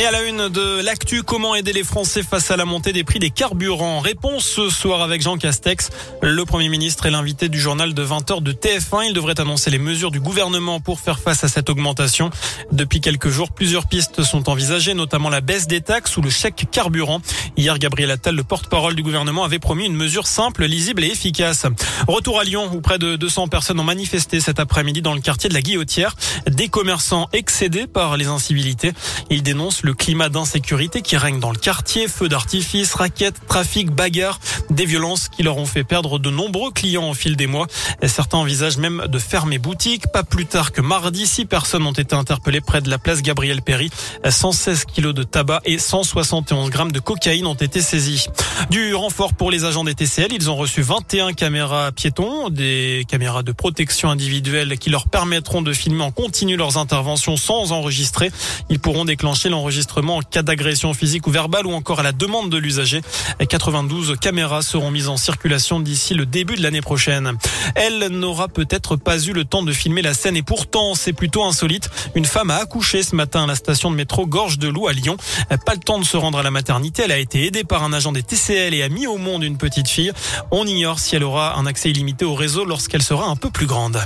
Et à la une de l'actu, comment aider les Français face à la montée des prix des carburants? Réponse ce soir avec Jean Castex. Le Premier ministre est l'invité du journal de 20h de TF1. Il devrait annoncer les mesures du gouvernement pour faire face à cette augmentation. Depuis quelques jours, plusieurs pistes sont envisagées, notamment la baisse des taxes ou le chèque carburant. Hier, Gabriel Attal, le porte-parole du gouvernement, avait promis une mesure simple, lisible et efficace. Retour à Lyon, où près de 200 personnes ont manifesté cet après-midi dans le quartier de la Guillotière. Des commerçants excédés par les incivilités. Ils dénoncent le le climat d'insécurité qui règne dans le quartier, feux d'artifice, raquettes, trafic, bagarres, des violences qui leur ont fait perdre de nombreux clients au fil des mois. Certains envisagent même de fermer boutique. Pas plus tard que mardi, six personnes ont été interpellées près de la place Gabriel Péry. 116 kilos de tabac et 171 grammes de cocaïne ont été saisis. Du renfort pour les agents des TCL, ils ont reçu 21 caméras piétons, des caméras de protection individuelle qui leur permettront de filmer en continu leurs interventions sans enregistrer. Ils pourront déclencher l'enregistrement en cas d'agression physique ou verbale ou encore à la demande de l'usager. 92 caméras seront mises en circulation d'ici le début de l'année prochaine. Elle n'aura peut-être pas eu le temps de filmer la scène et pourtant c'est plutôt insolite. Une femme a accouché ce matin à la station de métro Gorge de Loup à Lyon. Pas le temps de se rendre à la maternité. Elle a été aidée par un agent des TCL et a mis au monde une petite fille. On ignore si elle aura un accès illimité au réseau lorsqu'elle sera un peu plus grande.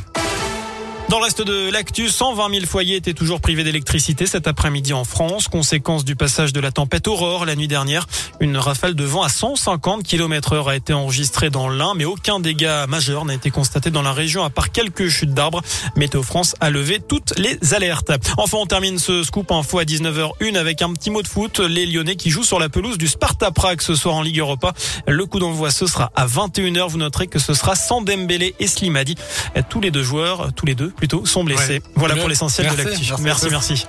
Dans le reste de l'actu, 120 000 foyers étaient toujours privés d'électricité cet après-midi en France, conséquence du passage de la tempête Aurore la nuit dernière. Une rafale de vent à 150 km heure a été enregistrée dans l'Ain, mais aucun dégât majeur n'a été constaté dans la région à part quelques chutes d'arbres. Météo France a levé toutes les alertes. Enfin, on termine ce scoop info à 19h01 avec un petit mot de foot. Les Lyonnais qui jouent sur la pelouse du Sparta Prague ce soir en Ligue Europa. Le coup d'envoi, ce sera à 21h. Vous noterez que ce sera sans Dembélé et Slimadi. Tous les deux joueurs, tous les deux plutôt, sont blessés. Voilà pour l'essentiel de l'actu. Merci, merci.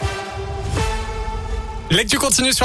L'actu continue sur